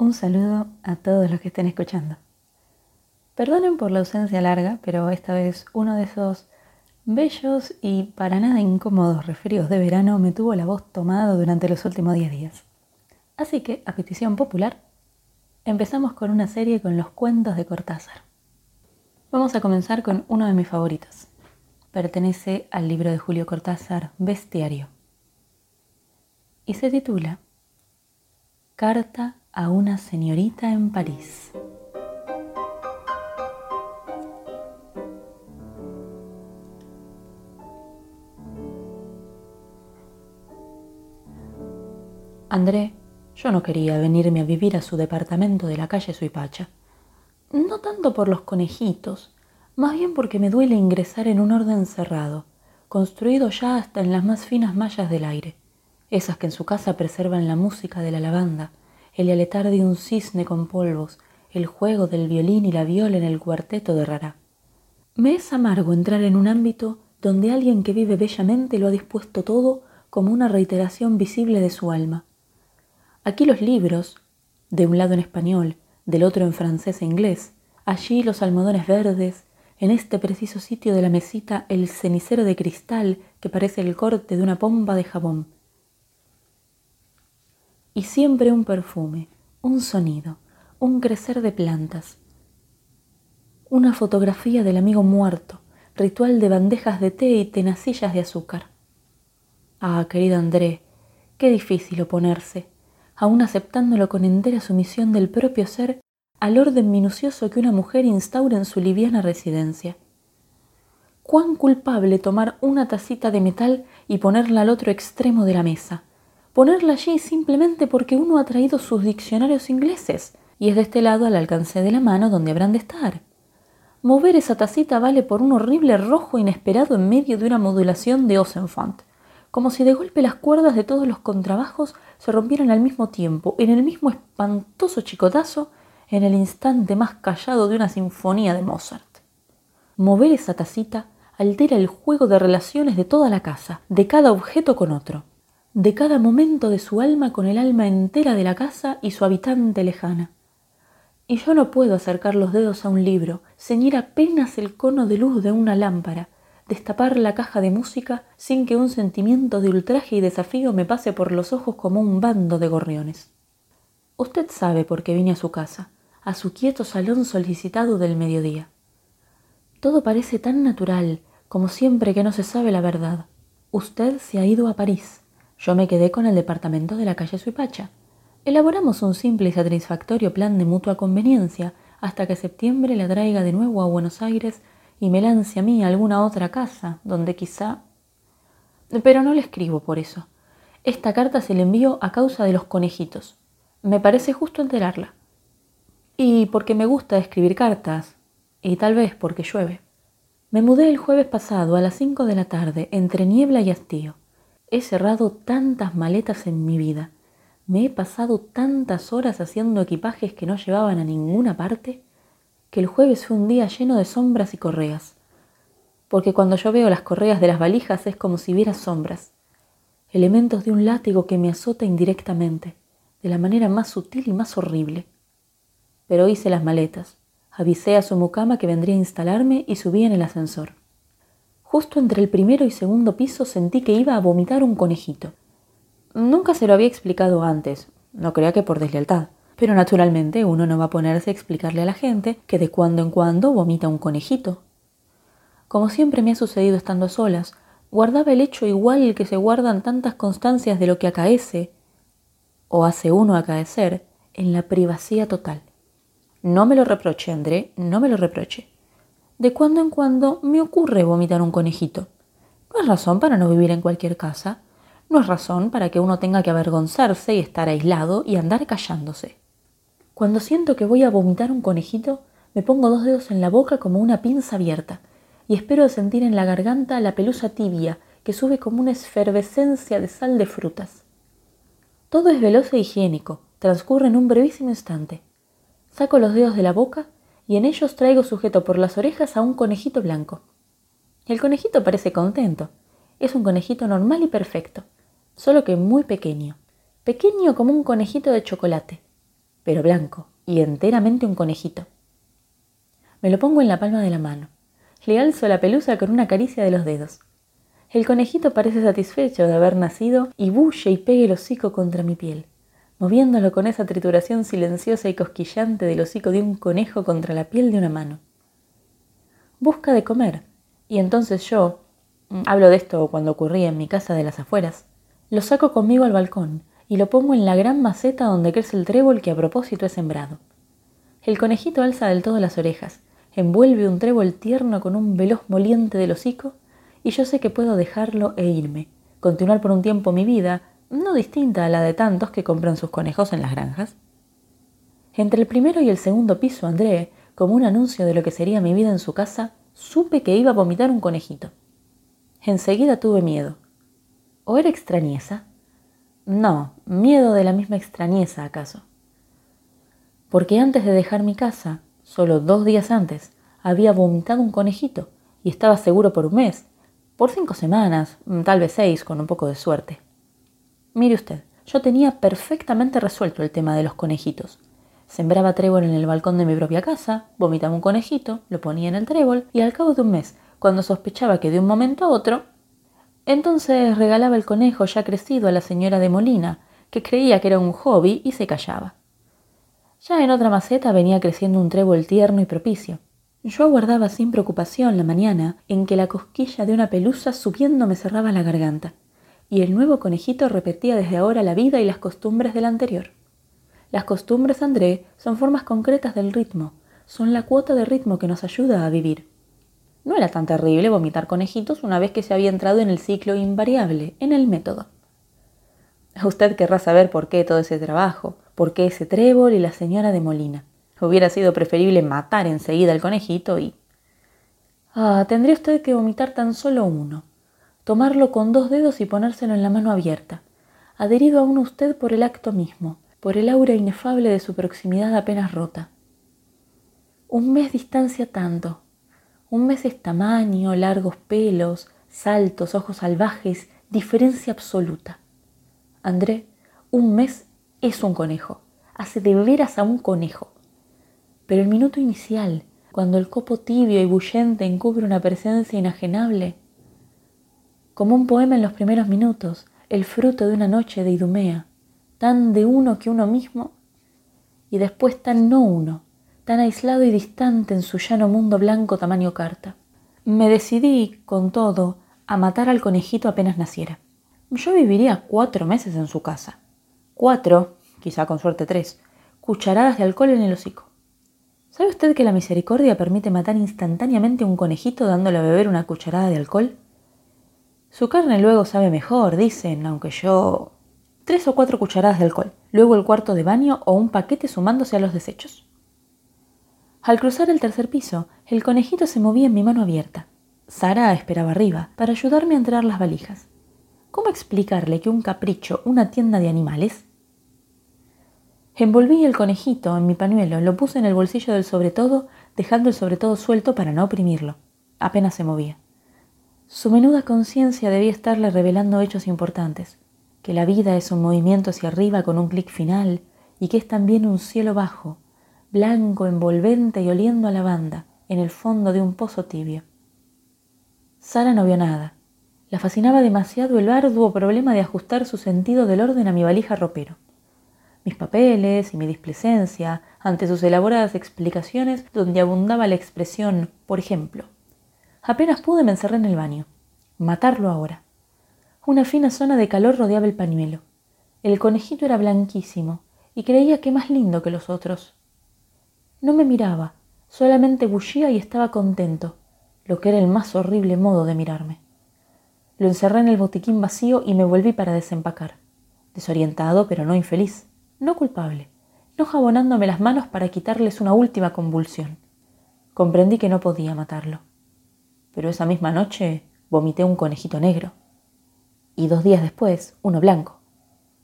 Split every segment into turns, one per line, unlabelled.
Un saludo a todos los que estén escuchando. Perdonen por la ausencia larga, pero esta vez uno de esos bellos y para nada incómodos resfríos de verano me tuvo la voz tomada durante los últimos 10 días. Así que, a petición popular, empezamos con una serie con los cuentos de Cortázar. Vamos a comenzar con uno de mis favoritos. Pertenece al libro de Julio Cortázar, Bestiario. Y se titula Carta a una señorita en París. André, yo no quería venirme a vivir a su departamento de la calle Suipacha. No tanto por los conejitos, más bien porque me duele ingresar en un orden cerrado, construido ya hasta en las más finas mallas del aire, esas que en su casa preservan la música de la lavanda, el aletar de un cisne con polvos, el juego del violín y la viola en el cuarteto de Rara. Me es amargo entrar en un ámbito donde alguien que vive bellamente lo ha dispuesto todo como una reiteración visible de su alma. Aquí los libros, de un lado en español, del otro en francés e inglés, allí los almohadones verdes, en este preciso sitio de la mesita el cenicero de cristal que parece el corte de una pompa de jabón y siempre un perfume, un sonido, un crecer de plantas, una fotografía del amigo muerto, ritual de bandejas de té y tenacillas de azúcar. Ah, querido André, qué difícil oponerse, aun aceptándolo con entera sumisión del propio ser al orden minucioso que una mujer instaura en su liviana residencia. Cuán culpable tomar una tacita de metal y ponerla al otro extremo de la mesa, ponerla allí simplemente porque uno ha traído sus diccionarios ingleses y es de este lado al alcance de la mano donde habrán de estar. Mover esa tacita vale por un horrible rojo inesperado en medio de una modulación de Osenfant, como si de golpe las cuerdas de todos los contrabajos se rompieran al mismo tiempo, en el mismo espantoso chicotazo, en el instante más callado de una sinfonía de Mozart. Mover esa tacita altera el juego de relaciones de toda la casa, de cada objeto con otro de cada momento de su alma con el alma entera de la casa y su habitante lejana. Y yo no puedo acercar los dedos a un libro, ceñir apenas el cono de luz de una lámpara, destapar la caja de música sin que un sentimiento de ultraje y desafío me pase por los ojos como un bando de gorriones. Usted sabe por qué vine a su casa, a su quieto salón solicitado del mediodía. Todo parece tan natural como siempre que no se sabe la verdad. Usted se ha ido a París. Yo me quedé con el departamento de la calle Suipacha. Elaboramos un simple y satisfactorio plan de mutua conveniencia hasta que septiembre le traiga de nuevo a Buenos Aires y me lance a mí a alguna otra casa donde quizá... Pero no le escribo por eso. Esta carta se le envió a causa de los conejitos. Me parece justo enterarla. Y porque me gusta escribir cartas, y tal vez porque llueve. Me mudé el jueves pasado a las cinco de la tarde entre niebla y hastío. He cerrado tantas maletas en mi vida, me he pasado tantas horas haciendo equipajes que no llevaban a ninguna parte, que el jueves fue un día lleno de sombras y correas. Porque cuando yo veo las correas de las valijas es como si viera sombras, elementos de un látigo que me azota indirectamente, de la manera más sutil y más horrible. Pero hice las maletas, avisé a su mucama que vendría a instalarme y subí en el ascensor. Justo entre el primero y segundo piso sentí que iba a vomitar un conejito. Nunca se lo había explicado antes, no crea que por deslealtad, pero naturalmente uno no va a ponerse a explicarle a la gente que de cuando en cuando vomita un conejito. Como siempre me ha sucedido estando a solas, guardaba el hecho igual que se guardan tantas constancias de lo que acaece, o hace uno acaecer, en la privacidad total. No me lo reproche, André, no me lo reproche de cuando en cuando me ocurre vomitar un conejito. No es razón para no vivir en cualquier casa, no es razón para que uno tenga que avergonzarse y estar aislado y andar callándose. Cuando siento que voy a vomitar un conejito, me pongo dos dedos en la boca como una pinza abierta y espero sentir en la garganta la pelusa tibia que sube como una esfervescencia de sal de frutas. Todo es veloz e higiénico, transcurre en un brevísimo instante. Saco los dedos de la boca y en ellos traigo sujeto por las orejas a un conejito blanco. El conejito parece contento. Es un conejito normal y perfecto, solo que muy pequeño. Pequeño como un conejito de chocolate, pero blanco y enteramente un conejito. Me lo pongo en la palma de la mano. Le alzo la pelusa con una caricia de los dedos. El conejito parece satisfecho de haber nacido y bulle y pegue el hocico contra mi piel, moviéndolo con esa trituración silenciosa y cosquillante del hocico de un conejo contra la piel de una mano. Busca de comer, y entonces yo, mm, hablo de esto cuando ocurría en mi casa de las afueras, lo saco conmigo al balcón y lo pongo en la gran maceta donde crece el trébol que a propósito he sembrado. El conejito alza del todo las orejas, envuelve un trébol tierno con un veloz moliente del hocico y yo sé que puedo dejarlo e irme, continuar por un tiempo mi vida, no distinta a la de tantos que compran sus conejos en las granjas. Entre el primero y el segundo piso, André, como un anuncio de lo que sería mi vida en su casa, supe que iba a vomitar un conejito. Enseguida tuve miedo. ¿O era extrañeza? No, miedo de la misma extrañeza, acaso. Porque antes de dejar mi casa, solo dos días antes, había vomitado un conejito y estaba seguro por un mes, por cinco semanas, mm, tal vez seis, con un poco de suerte. Mire usted, yo tenía perfectamente resuelto el tema de los conejitos. Sembraba trébol en el balcón de mi propia casa, vomitaba un conejito, lo ponía en el trébol y al cabo de un mes, cuando sospechaba que de un momento a otro, entonces regalaba el conejo ya crecido a la señora de Molina, que creía que era un hobby y se callaba. Ya en otra maceta venía creciendo un trébol tierno y propicio. Yo aguardaba sin preocupación la mañana en que la cosquilla de una pelusa subiendo me cerraba la garganta, y el nuevo conejito repetía desde ahora la vida y las costumbres del anterior. Las costumbres, André, son formas concretas del ritmo, son la cuota de ritmo que nos ayuda a vivir. No era tan terrible vomitar conejitos una vez que se había entrado en el ciclo invariable, en el método. Usted querrá saber por qué todo ese trabajo, por qué ese trébol y la señora de Molina. Hubiera sido preferible matar enseguida al conejito y... Ah, tendría usted que vomitar tan solo uno. Tomarlo con dos dedos y ponérselo en la mano abierta, adherido aún usted por el acto mismo, por el aura inefable de su proximidad apenas rota. Un mes distancia tanto. Un mes es tamaño, largos pelos, saltos, ojos salvajes, diferencia absoluta. André, un mes es un conejo. Hace de veras a un conejo. Pero el minuto inicial, cuando el copo tibio y bullente encubre una presencia inajenable, como un poema en los primeros minutos, el fruto de una noche de Idumea, tan de uno que uno mismo, y después tan no uno, tan aislado y distante en su llano mundo blanco tamaño carta. Me decidí, con todo, a matar al conejito apenas naciera. Yo viviría cuatro meses en su casa. Cuatro, quizá con suerte tres, cucharadas de alcohol en el hocico. ¿Sabe usted que la misericordia permite matar instantáneamente a un conejito dándole a beber una cucharada de alcohol? Su carne luego sabe mejor, dicen, aunque yo... Tres o cuatro cucharadas de alcohol, luego el cuarto de baño o un paquete sumándose a los desechos. Al cruzar el tercer piso, el conejito se movía en mi mano abierta. Sara esperaba arriba para ayudarme a entrar las valijas. ¿Cómo explicarle que un capricho, una tienda de animales, Envolví el conejito en mi pañuelo, lo puse en el bolsillo del sobretodo, dejando el sobretodo suelto para no oprimirlo. Apenas se movía. Su menuda conciencia debía estarle revelando hechos importantes, que la vida es un movimiento hacia arriba con un clic final y que es también un cielo bajo, blanco, envolvente y oliendo a lavanda, en el fondo de un pozo tibio. Sara no vio nada. La fascinaba demasiado el arduo problema de ajustar su sentido del orden a mi valija ropero mis papeles y mi displicencia ante sus elaboradas explicaciones donde abundaba la expresión, por ejemplo. Apenas pude me encerré en el baño. Matarlo ahora. Una fina zona de calor rodeaba el pañuelo. El conejito era blanquísimo y creía que más lindo que los otros. No me miraba, solamente bullía y estaba contento, lo que era el más horrible modo de mirarme. Lo encerré en el botiquín vacío y me volví para desempacar, desorientado pero no infeliz no culpable, no jabonándome las manos para quitarles una última convulsión. Comprendí que no podía matarlo. Pero esa misma noche vomité un conejito negro. Y dos días después, uno blanco.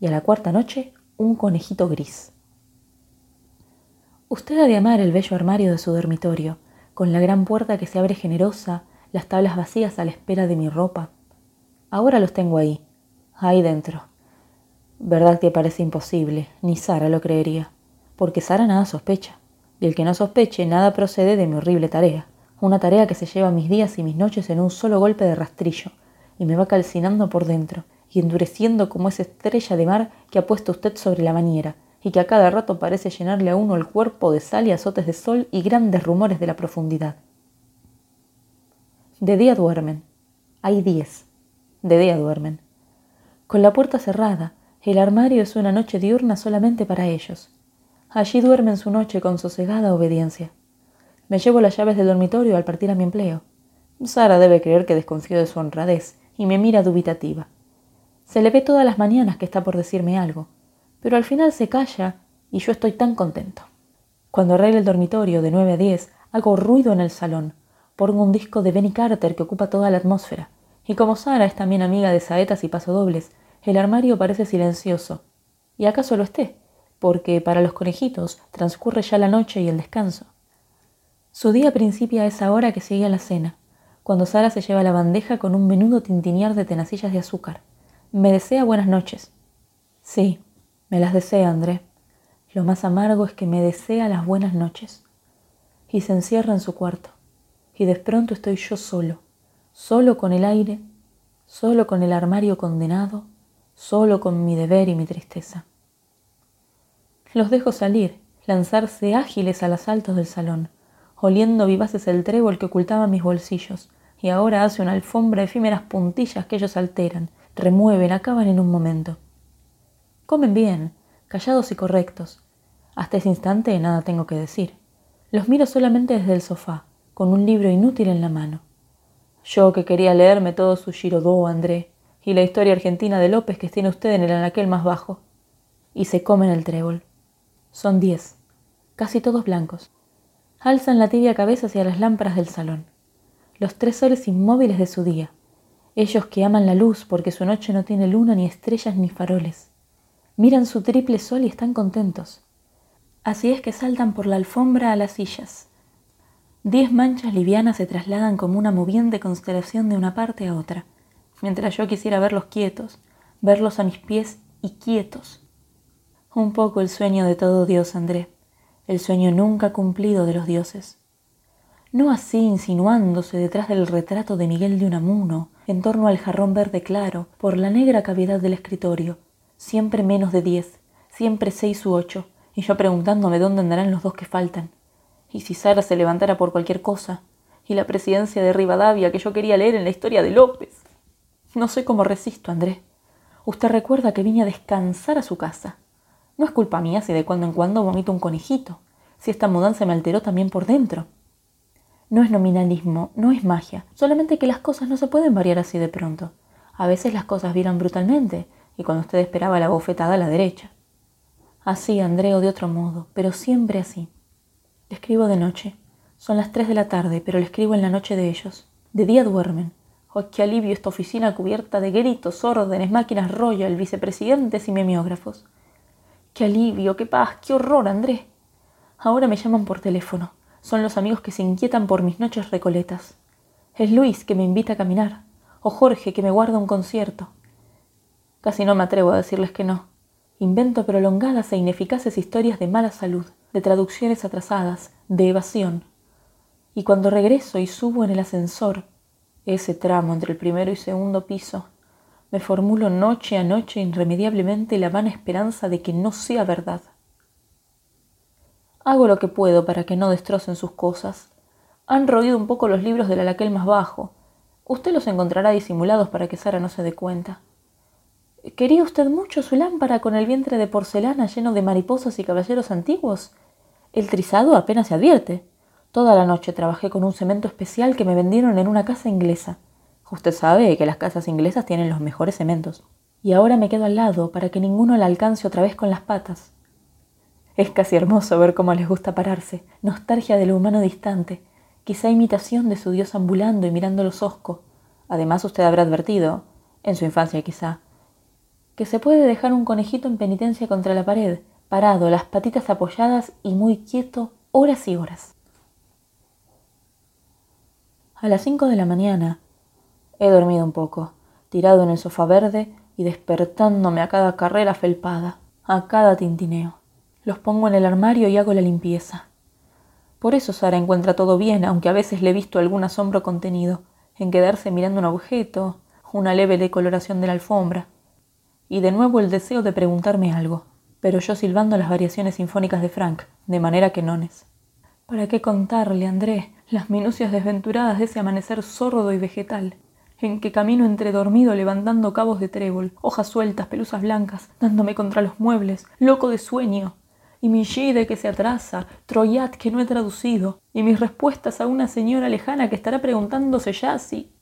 Y a la cuarta noche, un conejito gris. Usted ha de amar el bello armario de su dormitorio, con la gran puerta que se abre generosa, las tablas vacías a la espera de mi ropa. Ahora los tengo ahí, ahí dentro, Verdad que parece imposible, ni Sara lo creería. porque Sara nada sospecha, y el que no sospeche nada procede de mi horrible tarea, una tarea que se lleva mis días y mis noches en un solo golpe de rastrillo, y me va calcinando por dentro, y endureciendo como esa estrella de mar que ha puesto usted sobre la bañera, y que a cada rato parece llenarle a uno el cuerpo de sal y azotes de sol y grandes rumores de la profundidad. De día duermen. Hay diez. De día duermen. Con la puerta cerrada, el armario es una noche diurna solamente para ellos. Allí duermen su noche con sosegada obediencia. Me llevo las llaves del dormitorio al partir a mi empleo. Sara debe creer que desconfío de su honradez y me mira dubitativa. Se le ve todas las mañanas que está por decirme algo, pero al final se calla y yo estoy tan contento. Cuando arreglo el dormitorio de nueve a diez, hago ruido en el salón. Pongo un disco de Benny Carter que ocupa toda la atmósfera. Y como Sara es también amiga de saetas y pasodobles, el armario parece silencioso. Y acaso lo esté, porque para los conejitos transcurre ya la noche y el descanso. Su día principia a esa hora que sigue a la cena, cuando Sara se lleva la bandeja con un menudo tintinear de tenacillas de azúcar. Me desea buenas noches. Sí, me las desea, André. Lo más amargo es que me desea las buenas noches. Y se encierra en su cuarto. Y de pronto estoy yo solo, solo con el aire, solo con el armario condenado, solo con mi deber y mi tristeza. Los dejo salir, lanzarse ágiles a altos del salón, oliendo vivaces el trébol que ocultaba mis bolsillos, y ahora hace una alfombra de efímeras puntillas que ellos alteran, remueven, acaban en un momento. Comen bien, callados y correctos. Hasta ese instante nada tengo que decir. Los miro solamente desde el sofá, con un libro inútil en la mano. Yo que quería leerme todo su Girodó, André, y la historia argentina de López que tiene usted en el anaquel más bajo. Y se comen el trébol. Son diez, casi todos blancos. Alzan la tibia cabeza hacia las lámparas del salón. Los tres soles inmóviles de su día. Ellos que aman la luz porque su noche no tiene luna ni estrellas ni faroles. Miran su triple sol y están contentos. Así es que saltan por la alfombra a las sillas. Diez manchas livianas se trasladan como una moviente constelación de una parte a otra mientras yo quisiera verlos quietos, verlos a mis pies y quietos. Un poco el sueño de todo Dios, André, el sueño nunca cumplido de los dioses. No así insinuándose detrás del retrato de Miguel de Unamuno, en torno al jarrón verde claro, por la negra cavidad del escritorio, siempre menos de diez, siempre seis u ocho, y yo preguntándome dónde andarán los dos que faltan. Y si Sara se levantara por cualquier cosa, y la presidencia de Rivadavia que yo quería leer en la historia de López. No sé cómo resisto, André. Usted recuerda que vine a descansar a su casa. No es culpa mía si de cuando en cuando vomito un conejito, si esta mudanza me alteró también por dentro. No es nominalismo, no es magia, solamente que las cosas no se pueden variar así de pronto. A veces las cosas viran brutalmente, y cuando usted esperaba la bofetada a la derecha. Así, André, o de otro modo, pero siempre así. Le escribo de noche. Son las tres de la tarde, pero le escribo en la noche de ellos. De día duermen. Oh, qué alivio esta oficina cubierta de gritos, órdenes, máquinas Royal, vicepresidentes y memiógrafos. Qué alivio, qué paz, qué horror, André. Ahora me llaman por teléfono. Son los amigos que se inquietan por mis noches recoletas. Es Luis que me invita a caminar, o Jorge que me guarda un concierto. Casi no me atrevo a decirles que no. Invento prolongadas e ineficaces historias de mala salud, de traducciones atrasadas, de evasión. Y cuando regreso y subo en el ascensor, ese tramo entre el primero y segundo piso, me formulo noche a noche irremediablemente la vana esperanza de que no sea verdad. Hago lo que puedo para que no destrocen sus cosas. Han roído un poco los libros del alaquel más bajo. Usted los encontrará disimulados para que Sara no se dé cuenta. ¿Quería usted mucho su lámpara con el vientre de porcelana lleno de mariposas y caballeros antiguos? El trizado apenas se advierte. Toda la noche trabajé con un cemento especial que me vendieron en una casa inglesa. Usted sabe que las casas inglesas tienen los mejores cementos. Y ahora me quedo al lado para que ninguno la alcance otra vez con las patas. Es casi hermoso ver cómo les gusta pararse, nostalgia de lo humano distante, quizá imitación de su Dios ambulando y mirando los oscos. Además usted habrá advertido, en su infancia quizá, que se puede dejar un conejito en penitencia contra la pared, parado, las patitas apoyadas y muy quieto horas y horas. A las cinco de la mañana he dormido un poco, tirado en el sofá verde y despertándome a cada carrera felpada, a cada tintineo. Los pongo en el armario y hago la limpieza. Por eso Sara encuentra todo bien, aunque a veces le he visto algún asombro contenido, en quedarse mirando un objeto, una leve decoloración de la alfombra, y de nuevo el deseo de preguntarme algo, pero yo silbando las variaciones sinfónicas de Frank, de manera que nones. ¿Para qué contarle, André, las minucias desventuradas de ese amanecer sordo y vegetal? En que camino entre dormido levantando cabos de trébol, hojas sueltas, pelusas blancas, dándome contra los muebles, loco de sueño, y mi gide que se atrasa, Troyat que no he traducido, y mis respuestas a una señora lejana que estará preguntándose ya si...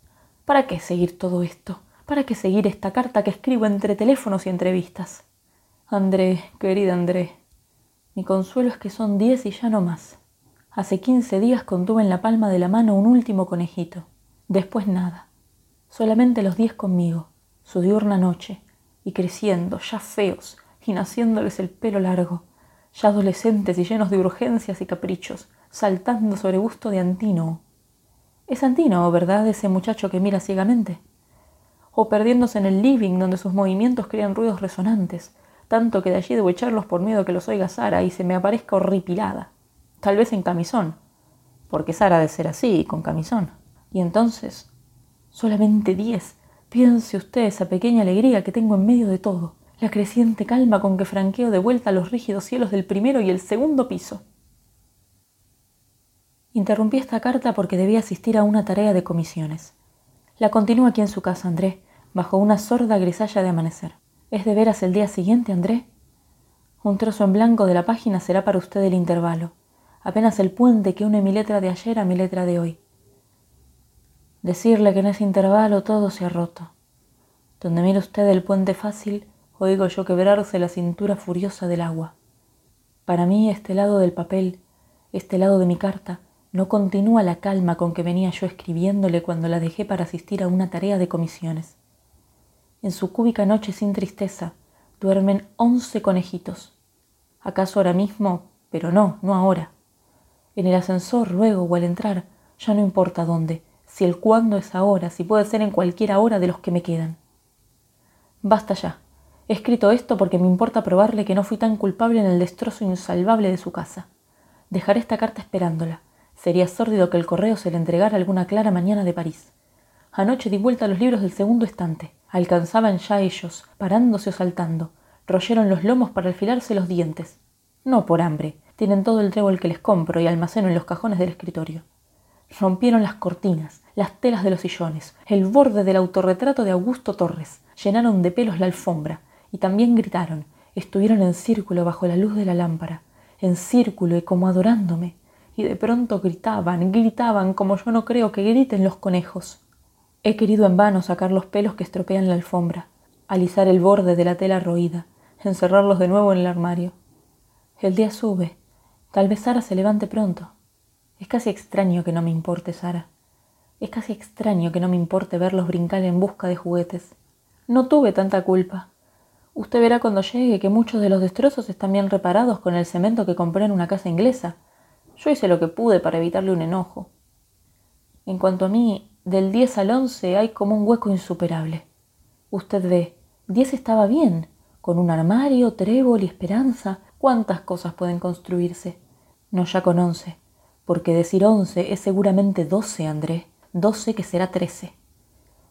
¿Para qué seguir todo esto? ¿Para qué seguir esta carta que escribo entre teléfonos y entrevistas? André, querida André, mi consuelo es que son diez y ya no más. Hace quince días contuve en la palma de la mano un último conejito. Después nada solamente los diez conmigo, su diurna noche, y creciendo, ya feos, y naciéndoles el pelo largo, ya adolescentes y llenos de urgencias y caprichos, saltando sobre gusto de Antino. Es Antino, ¿verdad? Ese muchacho que mira ciegamente. O perdiéndose en el living donde sus movimientos crean ruidos resonantes, tanto que de allí debo echarlos por miedo que los oiga Sara y se me aparezca horripilada. Tal vez en camisón, porque Sara ha de ser así, con camisón. Y entonces Solamente diez. Piense usted esa pequeña alegría que tengo en medio de todo, la creciente calma con que franqueo de vuelta los rígidos cielos del primero y el segundo piso. Interrumpí esta carta porque debía asistir a una tarea de comisiones. La continúo aquí en su casa, André, bajo una sorda grisalla de amanecer. ¿Es de veras el día siguiente, André? Un trozo en blanco de la página será para usted el intervalo, apenas el puente que une mi letra de ayer a mi letra de hoy. Decirle que en ese intervalo todo se ha roto. Donde mira usted el puente fácil, oigo yo quebrarse la cintura furiosa del agua. Para mí este lado del papel, este lado de mi carta, no continúa la calma con que venía yo escribiéndole cuando la dejé para asistir a una tarea de comisiones. En su cúbica noche sin tristeza duermen once conejitos. ¿Acaso ahora mismo? Pero no, no ahora. En el ascensor, luego o al entrar, ya no importa dónde, si el cuándo es ahora, si puede ser en cualquier hora de los que me quedan. Basta ya. He escrito esto porque me importa probarle que no fui tan culpable en el destrozo insalvable de su casa. Dejaré esta carta esperándola. Sería sórdido que el correo se le entregara alguna clara mañana de París. Anoche di vuelta a los libros del segundo estante. Alcanzaban ya ellos, parándose o saltando. Royeron los lomos para alfilarse los dientes. No por hambre. Tienen todo el trébol que les compro y almaceno en los cajones del escritorio. Rompieron las cortinas, las telas de los sillones, el borde del autorretrato de Augusto Torres, llenaron de pelos la alfombra y también gritaron, estuvieron en círculo bajo la luz de la lámpara, en círculo y como adorándome, y de pronto gritaban, gritaban como yo no creo que griten los conejos. He querido en vano sacar los pelos que estropean la alfombra, alisar el borde de la tela roída, encerrarlos de nuevo en el armario. El día sube, tal vez Sara se levante pronto. Es casi extraño que no me importe Sara. Es casi extraño que no me importe verlos brincar en busca de juguetes. No tuve tanta culpa. Usted verá cuando llegue que muchos de los destrozos están bien reparados con el cemento que compré en una casa inglesa. Yo hice lo que pude para evitarle un enojo. En cuanto a mí, del 10 al 11 hay como un hueco insuperable. Usted ve, 10 estaba bien, con un armario, trébol y esperanza. ¿Cuántas cosas pueden construirse? No ya con 11, porque decir 11 es seguramente 12, André doce que será trece.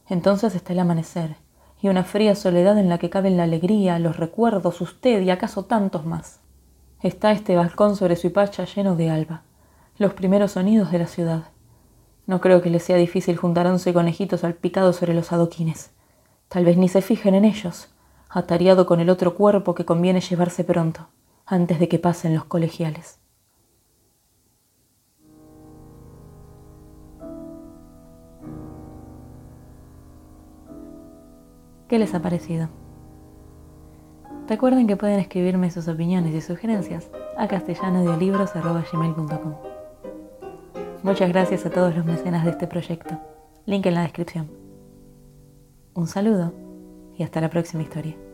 Entonces está el amanecer, y una fría soledad en la que caben la alegría, los recuerdos, usted y acaso tantos más. Está este balcón sobre su hipacha lleno de alba, los primeros sonidos de la ciudad. No creo que le sea difícil juntar once conejitos salpicados sobre los adoquines. Tal vez ni se fijen en ellos, atareado con el otro cuerpo que conviene llevarse pronto, antes de que pasen los colegiales. ¿Qué les ha parecido? Recuerden que pueden escribirme sus opiniones y sugerencias a castellanodeolibros.com. Muchas gracias a todos los mecenas de este proyecto. Link en la descripción. Un saludo y hasta la próxima historia.